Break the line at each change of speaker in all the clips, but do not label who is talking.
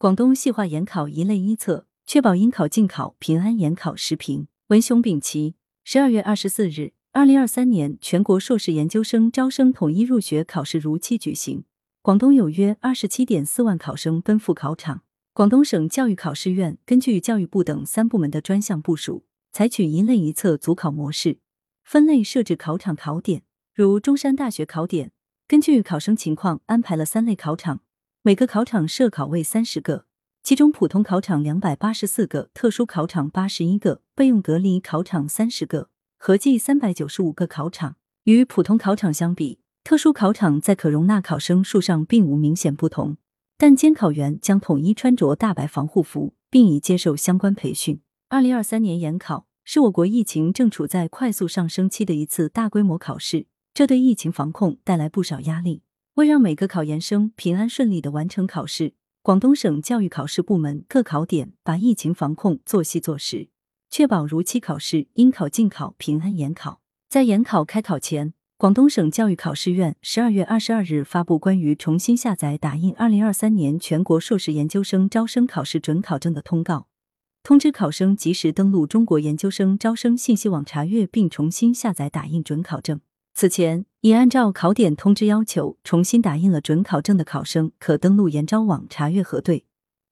广东细化研考一类一测，确保应考尽考平安研考实评。文雄丙奇，十二月二十四日，二零二三年全国硕士研究生招生统一入学考试如期举行。广东有约二十七点四万考生奔赴考场。广东省教育考试院根据教育部等三部门的专项部署，采取一类一测组考模式，分类设置考场考点。如中山大学考点，根据考生情况安排了三类考场，每个考场设考位三十个，其中普通考场两百八十四个，特殊考场八十一个，备用隔离考场三十个，合计三百九十五个考场。与普通考场相比，特殊考场在可容纳考生数上并无明显不同。但监考员将统一穿着大白防护服，并已接受相关培训。二零二三年研考是我国疫情正处在快速上升期的一次大规模考试，这对疫情防控带来不少压力。为让每个考研生平安顺利的完成考试，广东省教育考试部门各考点把疫情防控做细做实，确保如期考试、应考尽考、平安研考。在研考开考前。广东省教育考试院十二月二十二日发布关于重新下载打印二零二三年全国硕士研究生招生考试准考证的通告，通知考生及时登录中国研究生招生信息网查阅并重新下载打印准考证。此前已按照考点通知要求重新打印了准考证的考生，可登录研招网查阅核对，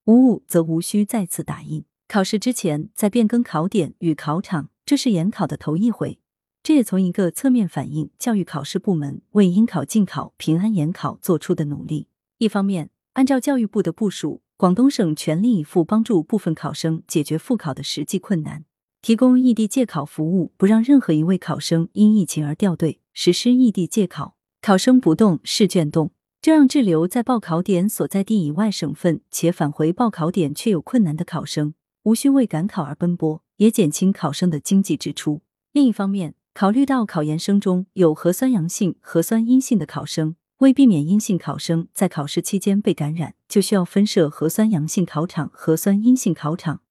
无误则无需再次打印。考试之前再变更考点与考场，这是研考的头一回。这也从一个侧面反映教育考试部门为应考尽考、平安研考做出的努力。一方面，按照教育部的部署，广东省全力以赴帮助部分考生解决复考的实际困难，提供异地借考服务，不让任何一位考生因疫情而掉队，实施异地借考，考生不动试卷动，这让滞留在报考点所在地以外省份且返回报考点却有困难的考生，无需为赶考而奔波，也减轻考生的经济支出。另一方面，考虑到考研生中有核酸阳性、核酸阴性的考生，为避免阴性考生在考试期间被感染，就需要分设核酸阳性考场、核酸阴性考场，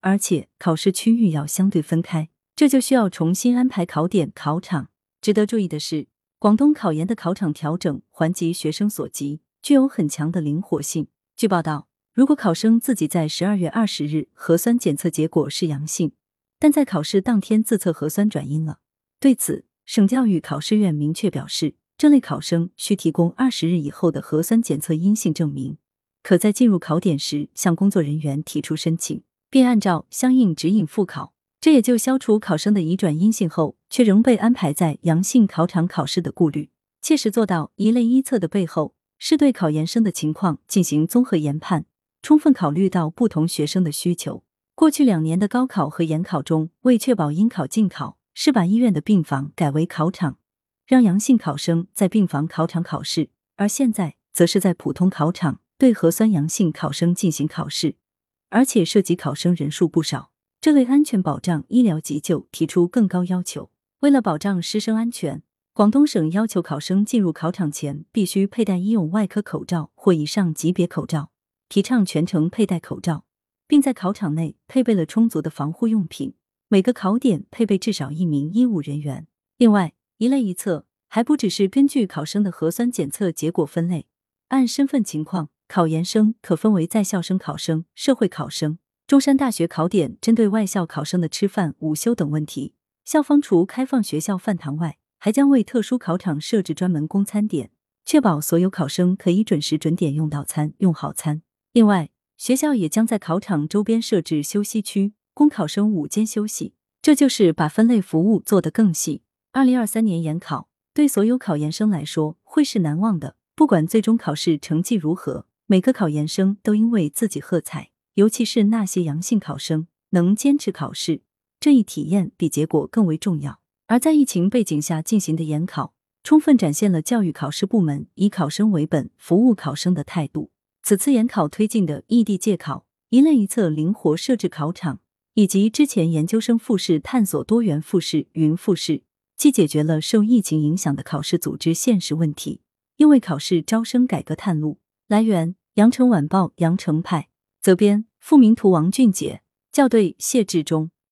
而且考试区域要相对分开，这就需要重新安排考点、考场。值得注意的是，广东考研的考场调整环及学生所及，具有很强的灵活性。据报道，如果考生自己在十二月二十日核酸检测结果是阳性，但在考试当天自测核酸转阴了。对此，省教育考试院明确表示，这类考生需提供二十日以后的核酸检测阴性证明，可在进入考点时向工作人员提出申请，并按照相应指引复考。这也就消除考生的移转阴性后却仍被安排在阳性考场考试的顾虑，切实做到一类一测的背后，是对考研生的情况进行综合研判，充分考虑到不同学生的需求。过去两年的高考和研考中，为确保应考尽考。是把医院的病房改为考场，让阳性考生在病房考场考试；而现在则是在普通考场对核酸阳性考生进行考试，而且涉及考生人数不少。这类安全保障医疗急救提出更高要求。为了保障师生安全，广东省要求考生进入考场前必须佩戴医用外科口罩或以上级别口罩，提倡全程佩戴口罩，并在考场内配备了充足的防护用品。每个考点配备至少一名医务人员。另外，一类一测还不只是根据考生的核酸检测结果分类，按身份情况，考研生可分为在校生考生、社会考生。中山大学考点针对外校考生的吃饭、午休等问题，校方除开放学校饭堂外，还将为特殊考场设置专门供餐点，确保所有考生可以准时准点用到餐、用好餐。另外，学校也将在考场周边设置休息区。供考生午间休息，这就是把分类服务做得更细。二零二三年研考对所有考研生来说会是难忘的，不管最终考试成绩如何，每个考研生都应为自己喝彩。尤其是那些阳性考生能坚持考试，这一体验比结果更为重要。而在疫情背景下进行的研考，充分展现了教育考试部门以考生为本、服务考生的态度。此次研考推进的异地借考、一类一测灵活设置考场。以及之前研究生复试探索多元复试、云复试，既解决了受疫情影响的考试组织现实问题，又为考试招生改革探路。来源：羊城晚报羊城派，责编：付明图，王俊杰，校对：谢志忠。